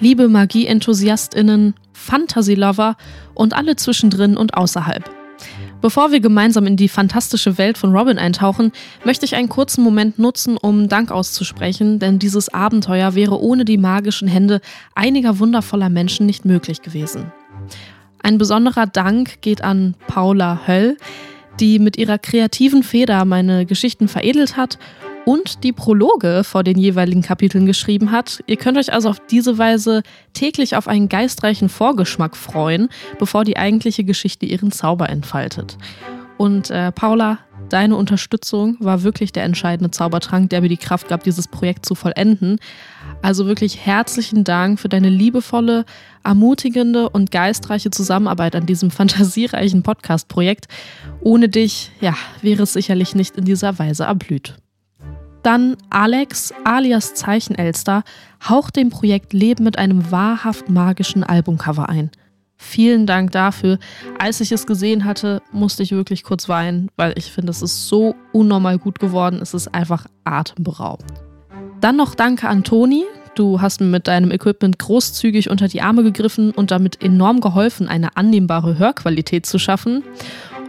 liebe Magie-EnthusiastInnen, Fantasy-Lover und alle zwischendrin und außerhalb. Bevor wir gemeinsam in die fantastische Welt von Robin eintauchen, möchte ich einen kurzen Moment nutzen, um Dank auszusprechen, denn dieses Abenteuer wäre ohne die magischen Hände einiger wundervoller Menschen nicht möglich gewesen. Ein besonderer Dank geht an Paula Höll, die mit ihrer kreativen Feder meine Geschichten veredelt hat und die Prologe vor den jeweiligen Kapiteln geschrieben hat. Ihr könnt euch also auf diese Weise täglich auf einen geistreichen Vorgeschmack freuen, bevor die eigentliche Geschichte ihren Zauber entfaltet. Und äh, Paula, deine Unterstützung war wirklich der entscheidende Zaubertrank, der mir die Kraft gab, dieses Projekt zu vollenden. Also wirklich herzlichen Dank für deine liebevolle, ermutigende und geistreiche Zusammenarbeit an diesem fantasiereichen Podcast-Projekt. Ohne dich, ja, wäre es sicherlich nicht in dieser Weise erblüht. Dann Alex alias Zeichenelster haucht dem Projekt Leben mit einem wahrhaft magischen Albumcover ein. Vielen Dank dafür. Als ich es gesehen hatte, musste ich wirklich kurz weinen, weil ich finde, es ist so unnormal gut geworden. Es ist einfach atemberaubend. Dann noch Danke an Toni. Du hast mir mit deinem Equipment großzügig unter die Arme gegriffen und damit enorm geholfen, eine annehmbare Hörqualität zu schaffen.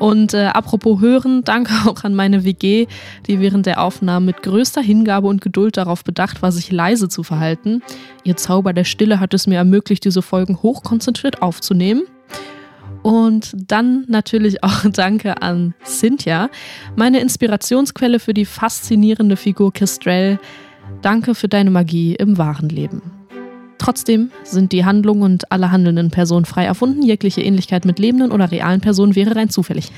Und äh, apropos Hören, danke auch an meine WG, die während der Aufnahmen mit größter Hingabe und Geduld darauf bedacht war, sich leise zu verhalten. Ihr Zauber der Stille hat es mir ermöglicht, diese Folgen hochkonzentriert aufzunehmen. Und dann natürlich auch Danke an Cynthia, meine Inspirationsquelle für die faszinierende Figur Kestrel. Danke für deine Magie im wahren Leben. Trotzdem sind die Handlungen und alle handelnden Personen frei erfunden. Jegliche Ähnlichkeit mit lebenden oder realen Personen wäre rein zufällig.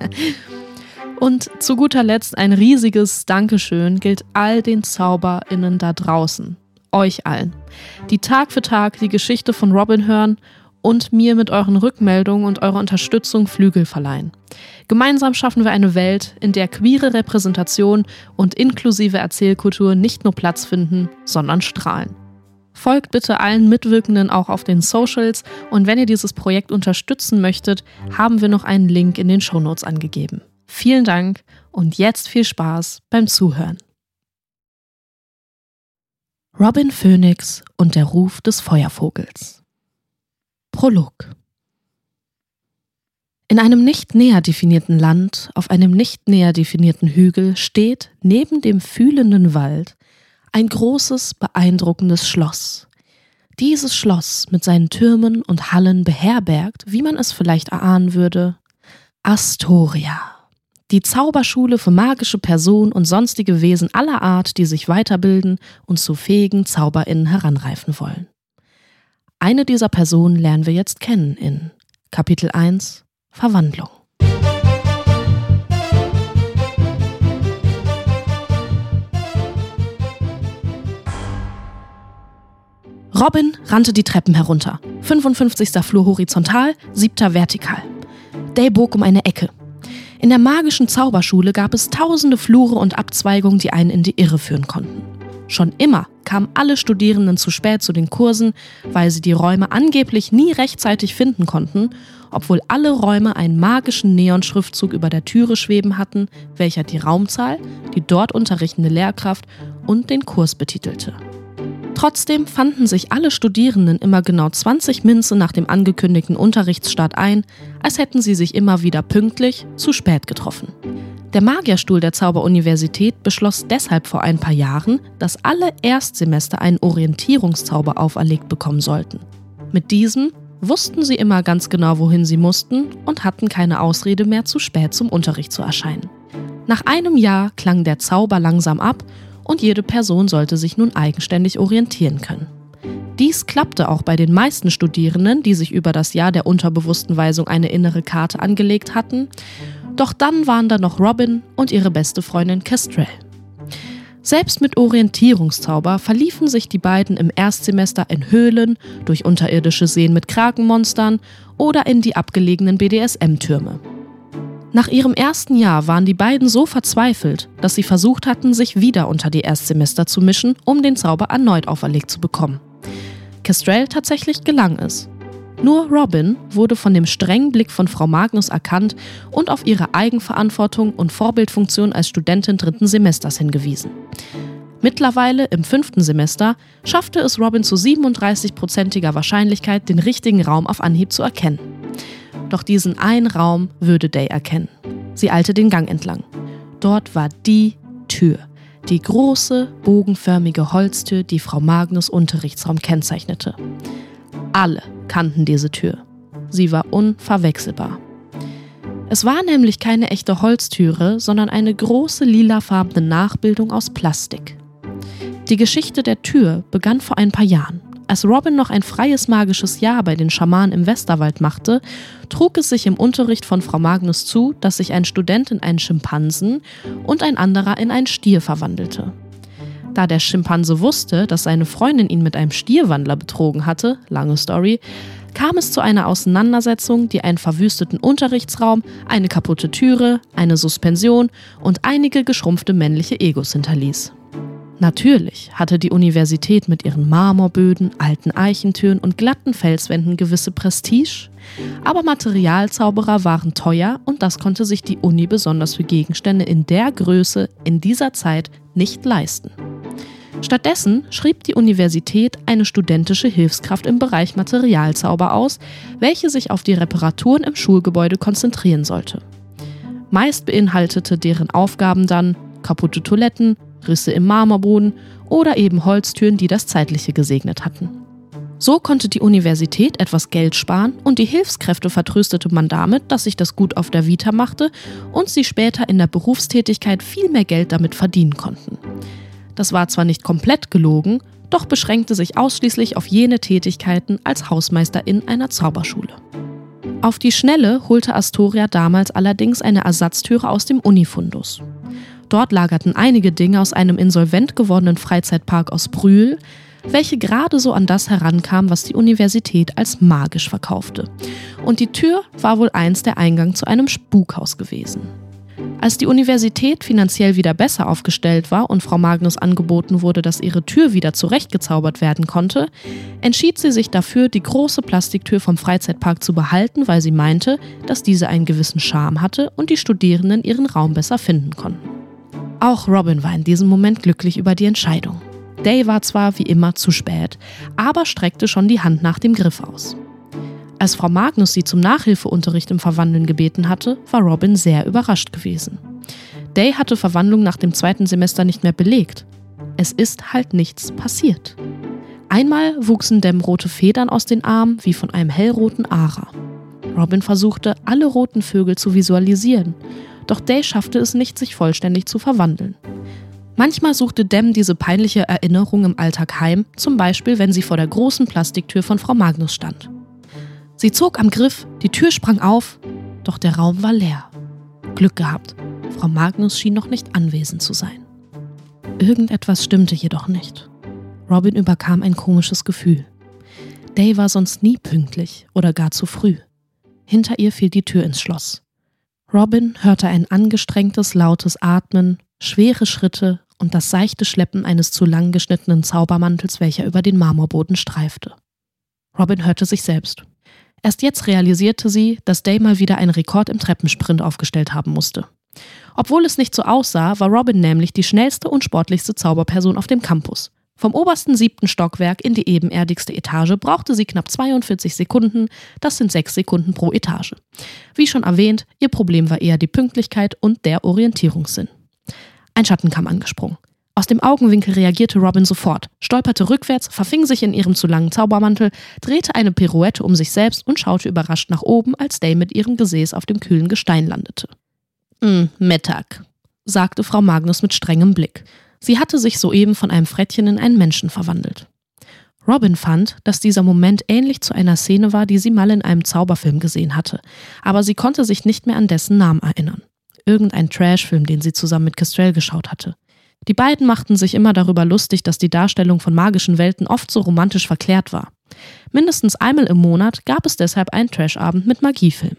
und zu guter Letzt ein riesiges Dankeschön gilt all den ZauberInnen da draußen. Euch allen. Die Tag für Tag die Geschichte von Robin hören und mir mit euren Rückmeldungen und eurer Unterstützung Flügel verleihen. Gemeinsam schaffen wir eine Welt, in der queere Repräsentation und inklusive Erzählkultur nicht nur Platz finden, sondern strahlen. Folgt bitte allen Mitwirkenden auch auf den Socials und wenn ihr dieses Projekt unterstützen möchtet, haben wir noch einen Link in den Shownotes angegeben. Vielen Dank und jetzt viel Spaß beim Zuhören. Robin Phoenix und der Ruf des Feuervogels. Prolog in einem nicht näher definierten Land, auf einem nicht näher definierten Hügel, steht neben dem fühlenden Wald ein großes, beeindruckendes Schloss. Dieses Schloss mit seinen Türmen und Hallen beherbergt, wie man es vielleicht erahnen würde, Astoria. Die Zauberschule für magische Personen und sonstige Wesen aller Art, die sich weiterbilden und zu fähigen ZauberInnen heranreifen wollen. Eine dieser Personen lernen wir jetzt kennen in Kapitel 1 Verwandlung. Robin rannte die Treppen herunter. 55. Flur horizontal, 7. vertikal. Day bog um eine Ecke. In der magischen Zauberschule gab es tausende Flure und Abzweigungen, die einen in die Irre führen konnten. Schon immer kamen alle Studierenden zu spät zu den Kursen, weil sie die Räume angeblich nie rechtzeitig finden konnten, obwohl alle Räume einen magischen Neonschriftzug über der Türe schweben hatten, welcher die Raumzahl, die dort unterrichtende Lehrkraft und den Kurs betitelte. Trotzdem fanden sich alle Studierenden immer genau 20 Minze nach dem angekündigten Unterrichtsstart ein, als hätten sie sich immer wieder pünktlich zu spät getroffen. Der Magierstuhl der Zauberuniversität beschloss deshalb vor ein paar Jahren, dass alle Erstsemester einen Orientierungszauber auferlegt bekommen sollten. Mit diesem wussten sie immer ganz genau, wohin sie mussten und hatten keine Ausrede mehr, zu spät zum Unterricht zu erscheinen. Nach einem Jahr klang der Zauber langsam ab und jede Person sollte sich nun eigenständig orientieren können. Dies klappte auch bei den meisten Studierenden, die sich über das Jahr der unterbewussten Weisung eine innere Karte angelegt hatten. Doch dann waren da noch Robin und ihre beste Freundin Kestrel. Selbst mit Orientierungszauber verliefen sich die beiden im Erstsemester in Höhlen, durch unterirdische Seen mit Krakenmonstern oder in die abgelegenen BDSM-Türme. Nach ihrem ersten Jahr waren die beiden so verzweifelt, dass sie versucht hatten, sich wieder unter die Erstsemester zu mischen, um den Zauber erneut auferlegt zu bekommen. Kestrel tatsächlich gelang es. Nur Robin wurde von dem strengen Blick von Frau Magnus erkannt und auf ihre Eigenverantwortung und Vorbildfunktion als Studentin dritten Semesters hingewiesen. Mittlerweile im fünften Semester schaffte es Robin zu 37-prozentiger Wahrscheinlichkeit, den richtigen Raum auf Anhieb zu erkennen. Doch diesen einen Raum würde Day erkennen. Sie eilte den Gang entlang. Dort war die Tür. Die große, bogenförmige Holztür, die Frau Magnus Unterrichtsraum kennzeichnete. Alle kannten diese Tür. Sie war unverwechselbar. Es war nämlich keine echte Holztüre, sondern eine große lilafarbene Nachbildung aus Plastik. Die Geschichte der Tür begann vor ein paar Jahren. Als Robin noch ein freies magisches Jahr bei den Schamanen im Westerwald machte, trug es sich im Unterricht von Frau Magnus zu, dass sich ein Student in einen Schimpansen und ein anderer in einen Stier verwandelte. Da der Schimpanse wusste, dass seine Freundin ihn mit einem Stierwandler betrogen hatte, lange Story, kam es zu einer Auseinandersetzung, die einen verwüsteten Unterrichtsraum, eine kaputte Türe, eine Suspension und einige geschrumpfte männliche Egos hinterließ. Natürlich hatte die Universität mit ihren Marmorböden, alten Eichentüren und glatten Felswänden gewisse Prestige, aber Materialzauberer waren teuer und das konnte sich die Uni besonders für Gegenstände in der Größe in dieser Zeit nicht leisten. Stattdessen schrieb die Universität eine studentische Hilfskraft im Bereich Materialzauber aus, welche sich auf die Reparaturen im Schulgebäude konzentrieren sollte. Meist beinhaltete deren Aufgaben dann kaputte Toiletten, Risse im Marmorboden oder eben Holztüren, die das Zeitliche gesegnet hatten. So konnte die Universität etwas Geld sparen und die Hilfskräfte vertröstete man damit, dass sich das gut auf der Vita machte und sie später in der Berufstätigkeit viel mehr Geld damit verdienen konnten. Das war zwar nicht komplett gelogen, doch beschränkte sich ausschließlich auf jene Tätigkeiten als Hausmeisterin einer Zauberschule. Auf die Schnelle holte Astoria damals allerdings eine Ersatztüre aus dem Unifundus. Dort lagerten einige Dinge aus einem insolvent gewordenen Freizeitpark aus Brühl, welche gerade so an das herankam, was die Universität als magisch verkaufte. Und die Tür war wohl einst der Eingang zu einem Spukhaus gewesen. Als die Universität finanziell wieder besser aufgestellt war und Frau Magnus angeboten wurde, dass ihre Tür wieder zurechtgezaubert werden konnte, entschied sie sich dafür, die große Plastiktür vom Freizeitpark zu behalten, weil sie meinte, dass diese einen gewissen Charme hatte und die Studierenden ihren Raum besser finden konnten. Auch Robin war in diesem Moment glücklich über die Entscheidung. Day war zwar wie immer zu spät, aber streckte schon die Hand nach dem Griff aus. Als Frau Magnus sie zum Nachhilfeunterricht im Verwandeln gebeten hatte, war Robin sehr überrascht gewesen. Day hatte Verwandlung nach dem zweiten Semester nicht mehr belegt. Es ist halt nichts passiert. Einmal wuchsen Dem rote Federn aus den Armen wie von einem hellroten Ara. Robin versuchte, alle roten Vögel zu visualisieren, doch Day schaffte es nicht, sich vollständig zu verwandeln. Manchmal suchte Dem diese peinliche Erinnerung im Alltag heim, zum Beispiel wenn sie vor der großen Plastiktür von Frau Magnus stand. Sie zog am Griff, die Tür sprang auf, doch der Raum war leer. Glück gehabt, Frau Magnus schien noch nicht anwesend zu sein. Irgendetwas stimmte jedoch nicht. Robin überkam ein komisches Gefühl. Day war sonst nie pünktlich oder gar zu früh. Hinter ihr fiel die Tür ins Schloss. Robin hörte ein angestrengtes, lautes Atmen, schwere Schritte und das seichte Schleppen eines zu lang geschnittenen Zaubermantels, welcher über den Marmorboden streifte. Robin hörte sich selbst. Erst jetzt realisierte sie, dass Day mal wieder einen Rekord im Treppensprint aufgestellt haben musste. Obwohl es nicht so aussah, war Robin nämlich die schnellste und sportlichste Zauberperson auf dem Campus. Vom obersten siebten Stockwerk in die ebenerdigste Etage brauchte sie knapp 42 Sekunden, das sind sechs Sekunden pro Etage. Wie schon erwähnt, ihr Problem war eher die Pünktlichkeit und der Orientierungssinn. Ein Schatten kam angesprungen. Aus dem Augenwinkel reagierte Robin sofort, stolperte rückwärts, verfing sich in ihrem zu langen Zaubermantel, drehte eine Pirouette um sich selbst und schaute überrascht nach oben, als Day mit ihrem Gesäß auf dem kühlen Gestein landete. Hm, Mittag, sagte Frau Magnus mit strengem Blick. Sie hatte sich soeben von einem Frettchen in einen Menschen verwandelt. Robin fand, dass dieser Moment ähnlich zu einer Szene war, die sie mal in einem Zauberfilm gesehen hatte, aber sie konnte sich nicht mehr an dessen Namen erinnern. Irgendein Trashfilm, den sie zusammen mit Kestrel geschaut hatte. Die beiden machten sich immer darüber lustig, dass die Darstellung von magischen Welten oft so romantisch verklärt war. Mindestens einmal im Monat gab es deshalb einen Trashabend mit Magiefilm.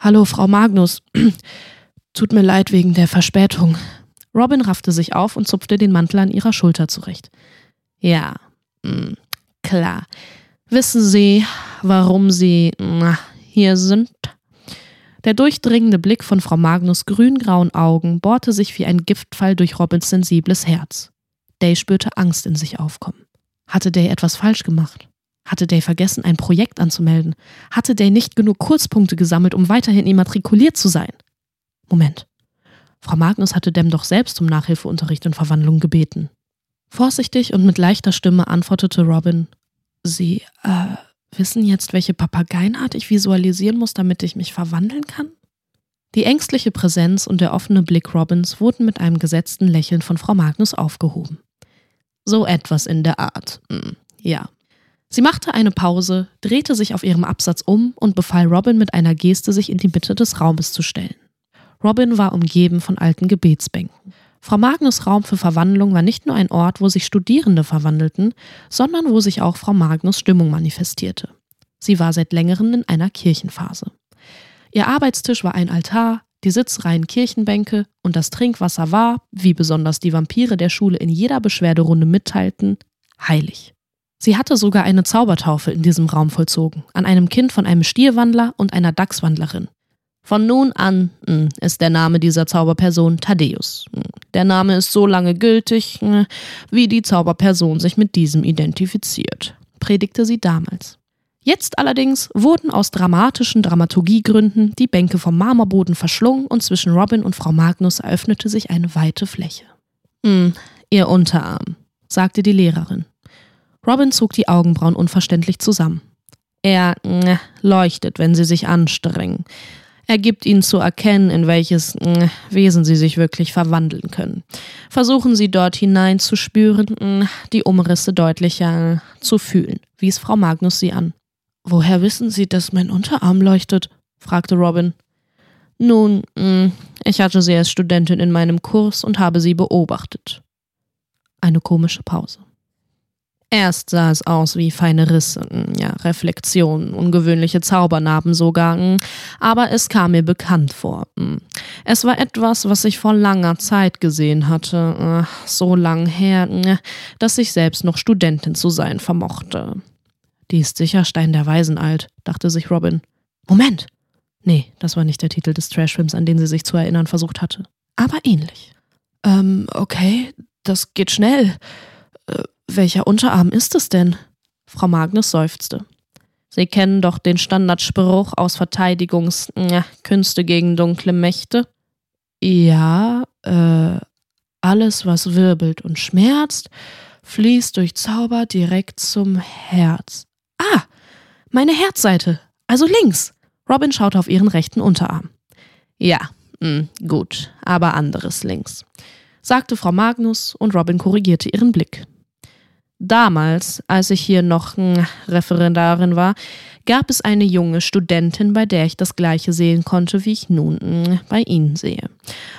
Hallo, Frau Magnus. Tut mir leid wegen der Verspätung, Robin raffte sich auf und zupfte den Mantel an ihrer Schulter zurecht. Ja, mh, hm, klar. Wissen Sie, warum Sie na, hier sind? Der durchdringende Blick von Frau Magnus grün-grauen Augen bohrte sich wie ein Giftfall durch Robins sensibles Herz. Day spürte Angst in sich aufkommen. Hatte Day etwas falsch gemacht? Hatte Day vergessen, ein Projekt anzumelden? Hatte Day nicht genug Kurzpunkte gesammelt, um weiterhin immatrikuliert zu sein? Moment. Frau Magnus hatte Dem doch selbst um Nachhilfeunterricht und Verwandlung gebeten. Vorsichtig und mit leichter Stimme antwortete Robin: Sie, äh, wissen jetzt, welche Papageienart ich visualisieren muss, damit ich mich verwandeln kann? Die ängstliche Präsenz und der offene Blick Robins wurden mit einem gesetzten Lächeln von Frau Magnus aufgehoben. So etwas in der Art. Hm, ja. Sie machte eine Pause, drehte sich auf ihrem Absatz um und befahl Robin mit einer Geste, sich in die Mitte des Raumes zu stellen. Robin war umgeben von alten Gebetsbänken. Frau Magnus Raum für Verwandlung war nicht nur ein Ort, wo sich Studierende verwandelten, sondern wo sich auch Frau Magnus Stimmung manifestierte. Sie war seit längerem in einer Kirchenphase. Ihr Arbeitstisch war ein Altar, die Sitzreihen Kirchenbänke und das Trinkwasser war, wie besonders die Vampire der Schule in jeder Beschwerderunde mitteilten, heilig. Sie hatte sogar eine Zaubertaufe in diesem Raum vollzogen, an einem Kind von einem Stierwandler und einer Dachswandlerin. Von nun an hm, ist der Name dieser Zauberperson Thaddeus. Hm, der Name ist so lange gültig, hm, wie die Zauberperson sich mit diesem identifiziert, predigte sie damals. Jetzt allerdings wurden aus dramatischen Dramaturgiegründen die Bänke vom Marmorboden verschlungen und zwischen Robin und Frau Magnus eröffnete sich eine weite Fläche. Hm, ihr Unterarm, sagte die Lehrerin. Robin zog die Augenbrauen unverständlich zusammen. Er leuchtet, wenn sie sich anstrengen. Er gibt ihnen zu erkennen, in welches äh, Wesen sie sich wirklich verwandeln können. Versuchen sie dort hinein zu spüren, äh, die Umrisse deutlicher zu fühlen, wies Frau Magnus sie an. Woher wissen Sie, dass mein Unterarm leuchtet? fragte Robin. Nun, mm, ich hatte sie als Studentin in meinem Kurs und habe sie beobachtet. Eine komische Pause. Erst sah es aus wie feine Risse, ja, Reflexionen, ungewöhnliche Zaubernarben sogar, mm, aber es kam mir bekannt vor. Es war etwas, was ich vor langer Zeit gesehen hatte, so lang her, dass ich selbst noch Studentin zu sein vermochte. Die ist sicher Stein der Weisen alt, dachte sich Robin. Moment! Nee, das war nicht der Titel des Trashfilms, an den sie sich zu erinnern versucht hatte. Aber ähnlich. Ähm, okay, das geht schnell. Äh, welcher Unterarm ist es denn? Frau Magnus seufzte. Sie kennen doch den Standardspruch aus Verteidigungskünste gegen dunkle Mächte. Ja, äh, alles, was wirbelt und schmerzt, fließt durch Zauber direkt zum Herz. Ah, meine Herzseite, also links. Robin schaute auf ihren rechten Unterarm. Ja, mh, hm, gut, aber anderes links, sagte Frau Magnus und Robin korrigierte ihren Blick. Damals, als ich hier noch Referendarin war, gab es eine junge Studentin, bei der ich das gleiche sehen konnte, wie ich nun hm, bei Ihnen sehe.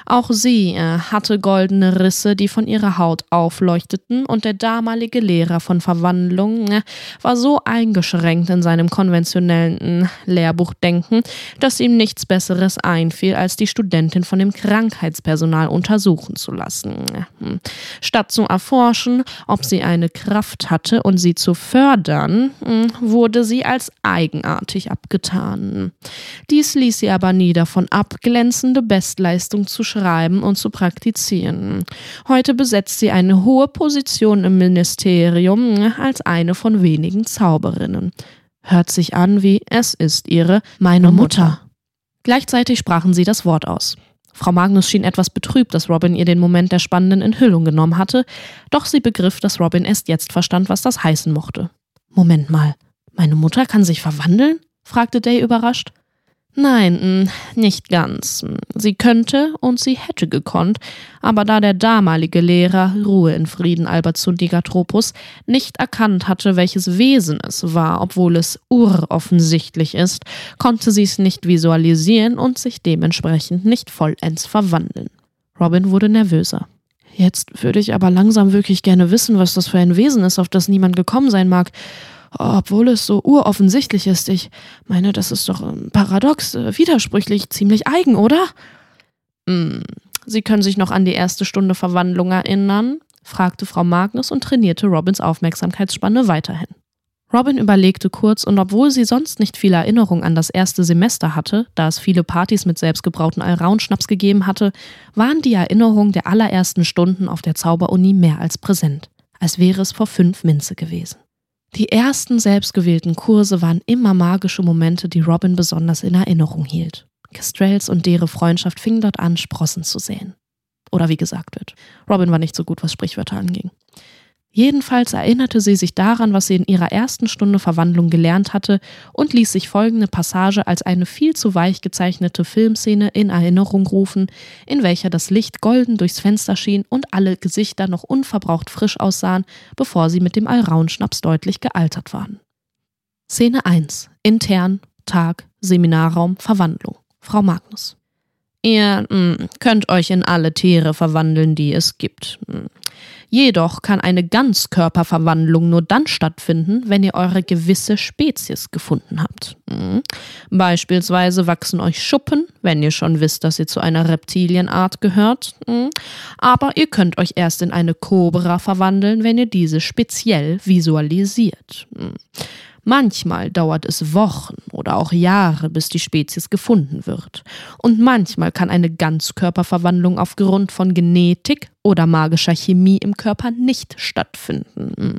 Auch sie äh, hatte goldene Risse, die von ihrer Haut aufleuchteten, und der damalige Lehrer von Verwandlung äh, war so eingeschränkt in seinem konventionellen äh, Lehrbuchdenken, dass ihm nichts Besseres einfiel, als die Studentin von dem Krankheitspersonal untersuchen zu lassen. Hm. Statt zu erforschen, ob sie eine Kraft hatte und sie zu fördern, hm, wurde sie als eigenartig abgetan. Dies ließ sie aber nie davon ab, glänzende Bestleistung zu schreiben und zu praktizieren. Heute besetzt sie eine hohe Position im Ministerium als eine von wenigen Zauberinnen. Hört sich an wie es ist ihre meine Mutter. Gleichzeitig sprachen sie das Wort aus. Frau Magnus schien etwas betrübt, dass Robin ihr den Moment der spannenden Enthüllung genommen hatte, doch sie begriff, dass Robin erst jetzt verstand, was das heißen mochte. Moment mal, meine Mutter kann sich verwandeln? fragte Day überrascht. Nein, mm, nicht ganz. Sie könnte und sie hätte gekonnt, aber da der damalige Lehrer Ruhe in Frieden Albert Sundigatropus nicht erkannt hatte, welches Wesen es war, obwohl es uroffensichtlich ist, konnte sie es nicht visualisieren und sich dementsprechend nicht vollends verwandeln. Robin wurde nervöser. Jetzt würde ich aber langsam wirklich gerne wissen, was das für ein Wesen ist, auf das niemand gekommen sein mag obwohl es so uroffensichtlich ist. Ich meine, das ist doch ähm, paradox, äh, widersprüchlich, ziemlich eigen, oder? Hm. Sie können sich noch an die erste Stunde Verwandlung erinnern? fragte Frau Magnus und trainierte Robins Aufmerksamkeitsspanne weiterhin. Robin überlegte kurz und obwohl sie sonst nicht viel Erinnerung an das erste Semester hatte, da es viele Partys mit selbstgebrauten Allround-Schnaps gegeben hatte, waren die Erinnerungen der allerersten Stunden auf der Zauberuni mehr als präsent, als wäre es vor fünf Minze gewesen. Die ersten selbstgewählten Kurse waren immer magische Momente, die Robin besonders in Erinnerung hielt. Castrells und deren Freundschaft fingen dort an, Sprossen zu säen. Oder wie gesagt wird. Robin war nicht so gut, was Sprichwörter anging. Jedenfalls erinnerte sie sich daran, was sie in ihrer ersten Stunde Verwandlung gelernt hatte und ließ sich folgende Passage als eine viel zu weich gezeichnete Filmszene in Erinnerung rufen, in welcher das Licht golden durchs Fenster schien und alle Gesichter noch unverbraucht frisch aussahen, bevor sie mit dem Alraunschnaps deutlich gealtert waren. Szene 1. Intern, Tag, Seminarraum, Verwandlung. Frau Magnus. Ihr mh, hm, könnt euch in alle Tiere verwandeln, die es gibt. Hm. Jedoch kann eine Ganzkörperverwandlung nur dann stattfinden, wenn ihr eure gewisse Spezies gefunden habt. Mhm. Beispielsweise wachsen euch Schuppen, wenn ihr schon wisst, dass ihr zu einer Reptilienart gehört. Aber ihr könnt euch erst in eine Kobra verwandeln, wenn ihr diese speziell visualisiert. Manchmal dauert es Wochen oder auch Jahre, bis die Spezies gefunden wird. Und manchmal kann eine Ganzkörperverwandlung aufgrund von Genetik oder magischer Chemie im Körper nicht stattfinden.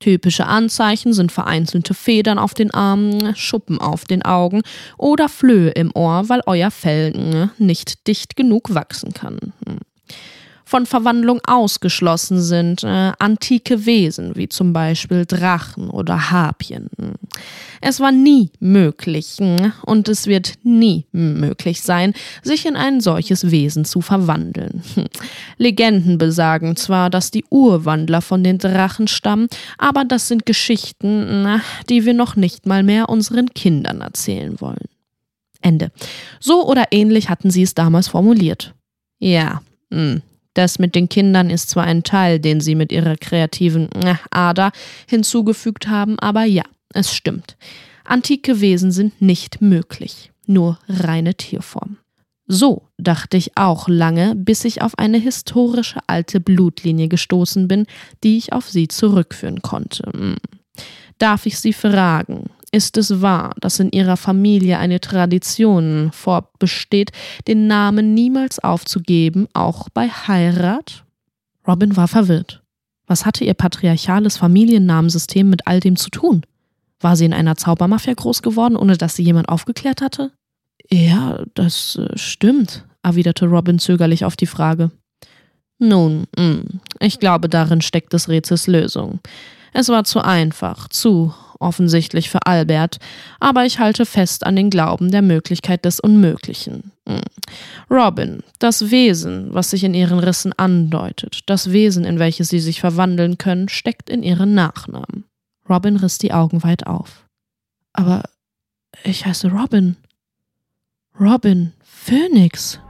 Typische Anzeichen sind vereinzelte Federn auf den Armen, Schuppen auf den Augen oder Flöhe im Ohr, weil euer Fell nicht dicht genug wachsen kann von Verwandlung ausgeschlossen sind, äh, antike Wesen wie zum Beispiel Drachen oder Harpien. Es war nie möglich und es wird nie möglich sein, sich in ein solches Wesen zu verwandeln. Legenden besagen zwar, dass die Urwandler von den Drachen stammen, aber das sind Geschichten, die wir noch nicht mal mehr unseren Kindern erzählen wollen. Ende. So oder ähnlich hatten sie es damals formuliert. Ja, mh, hm. Das mit den Kindern ist zwar ein Teil, den sie mit ihrer kreativen äh, Ader hinzugefügt haben, aber ja, es stimmt. Antike Wesen sind nicht möglich, nur reine Tierform. So dachte ich auch lange, bis ich auf eine historische alte Blutlinie gestoßen bin, die ich auf sie zurückführen konnte. Hm. Darf ich Sie fragen, ist es wahr, dass in ihrer Familie eine Tradition vorbesteht, den Namen niemals aufzugeben, auch bei Heirat? Robin war verwirrt. Was hatte ihr patriarchales Familiennamensystem mit all dem zu tun? War sie in einer Zaubermafia groß geworden, ohne dass sie jemand aufgeklärt hatte? Ja, das äh, stimmt, erwiderte Robin zögerlich auf die Frage. Nun, mm, ich glaube, darin steckt des Rätsels Lösung. Es war zu einfach, zu offensichtlich für Albert, aber ich halte fest an den Glauben der Möglichkeit des Unmöglichen. Hm. Robin, das Wesen, was sich in ihren Rissen andeutet, das Wesen, in welches sie sich verwandeln können, steckt in ihren Nachnamen. Robin riss die Augen weit auf. Aber ich heiße Robin. Robin Phoenix.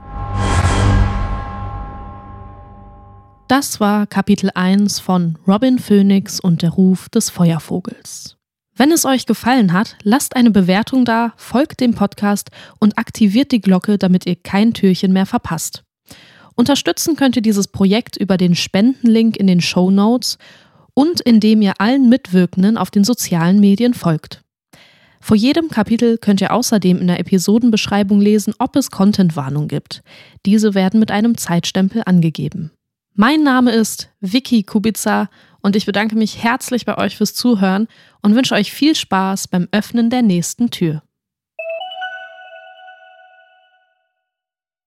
Das war Kapitel 1 von Robin Phoenix und der Ruf des Feuervogels. Wenn es euch gefallen hat, lasst eine Bewertung da, folgt dem Podcast und aktiviert die Glocke, damit ihr kein Türchen mehr verpasst. Unterstützen könnt ihr dieses Projekt über den Spendenlink in den Show Notes und indem ihr allen Mitwirkenden auf den sozialen Medien folgt. Vor jedem Kapitel könnt ihr außerdem in der Episodenbeschreibung lesen, ob es Contentwarnung gibt. Diese werden mit einem Zeitstempel angegeben. Mein Name ist Vicky Kubica und ich bedanke mich herzlich bei euch fürs Zuhören und wünsche euch viel Spaß beim Öffnen der nächsten Tür.